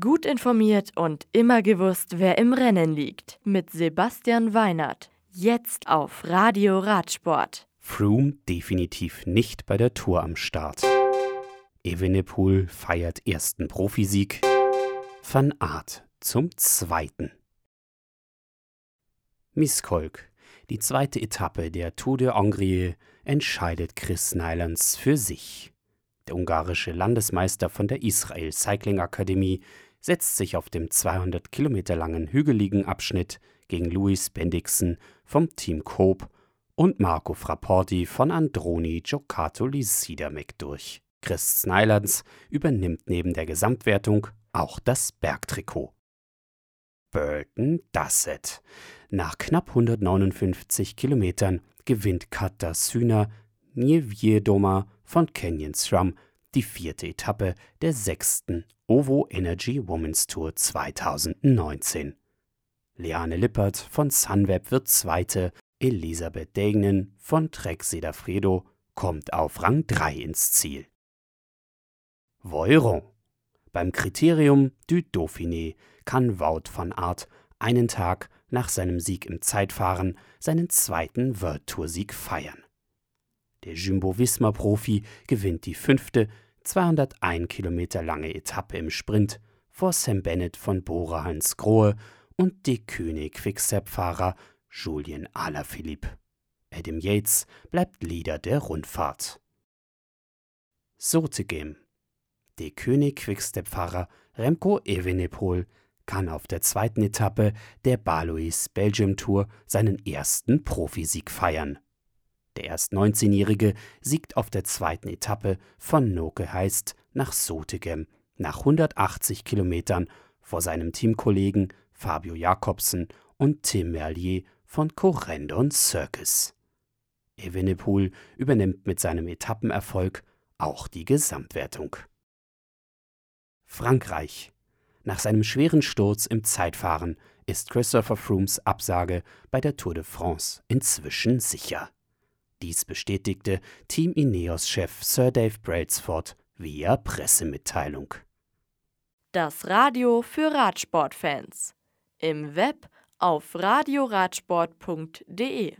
Gut informiert und immer gewusst, wer im Rennen liegt. Mit Sebastian Weinert. Jetzt auf Radio Radsport. Froome definitiv nicht bei der Tour am Start. Evenepoel feiert ersten Profisieg. Van Aert zum zweiten. Miskolc, die zweite Etappe der Tour de Hongrie, entscheidet Chris Nylands für sich. Der ungarische Landesmeister von der Israel Cycling Akademie setzt sich auf dem 200 Kilometer langen hügeligen Abschnitt gegen Louis Bendixen vom Team Coop und Marco Frapporti von Androni Giocattoli Sidamek durch. Chris Snylands übernimmt neben der Gesamtwertung auch das Bergtrikot. Burton Dasset. Nach knapp 159 Kilometern gewinnt Katarzyna Niewiedoma von Canyon SRAM die vierte Etappe der sechsten OVO Energy Women's Tour 2019. Leane Lippert von Sunweb wird Zweite, Elisabeth Degnen von Trek Sedafredo kommt auf Rang 3 ins Ziel. Voiron. Beim Kriterium du Dauphiné kann Wout van Aert einen Tag nach seinem Sieg im Zeitfahren seinen zweiten World Tour Sieg feiern. Der Jumbo-Visma-Profi gewinnt die fünfte, 201 Kilometer lange Etappe im Sprint vor Sam Bennett von Bora Hans Grohe und die König Quickstep-Fahrer Julien Alaphilippe. Adam Yates bleibt Leader der Rundfahrt. Sotegem. Der König Quickstep-Fahrer Remco Evenepoel kann auf der zweiten Etappe der Balois Belgium Tour seinen ersten Profisieg feiern. Der erst 19-Jährige siegt auf der zweiten Etappe von Noke heißt nach Sotegem nach 180 Kilometern vor seinem Teamkollegen Fabio Jakobsen und Tim Merlier von Corendon Circus. Evenepoel übernimmt mit seinem Etappenerfolg auch die Gesamtwertung. Frankreich. Nach seinem schweren Sturz im Zeitfahren ist Christopher Froomes Absage bei der Tour de France inzwischen sicher. Dies bestätigte Team Ineos-Chef Sir Dave Brailsford via Pressemitteilung. Das Radio für Radsportfans. Im Web auf radioradsport.de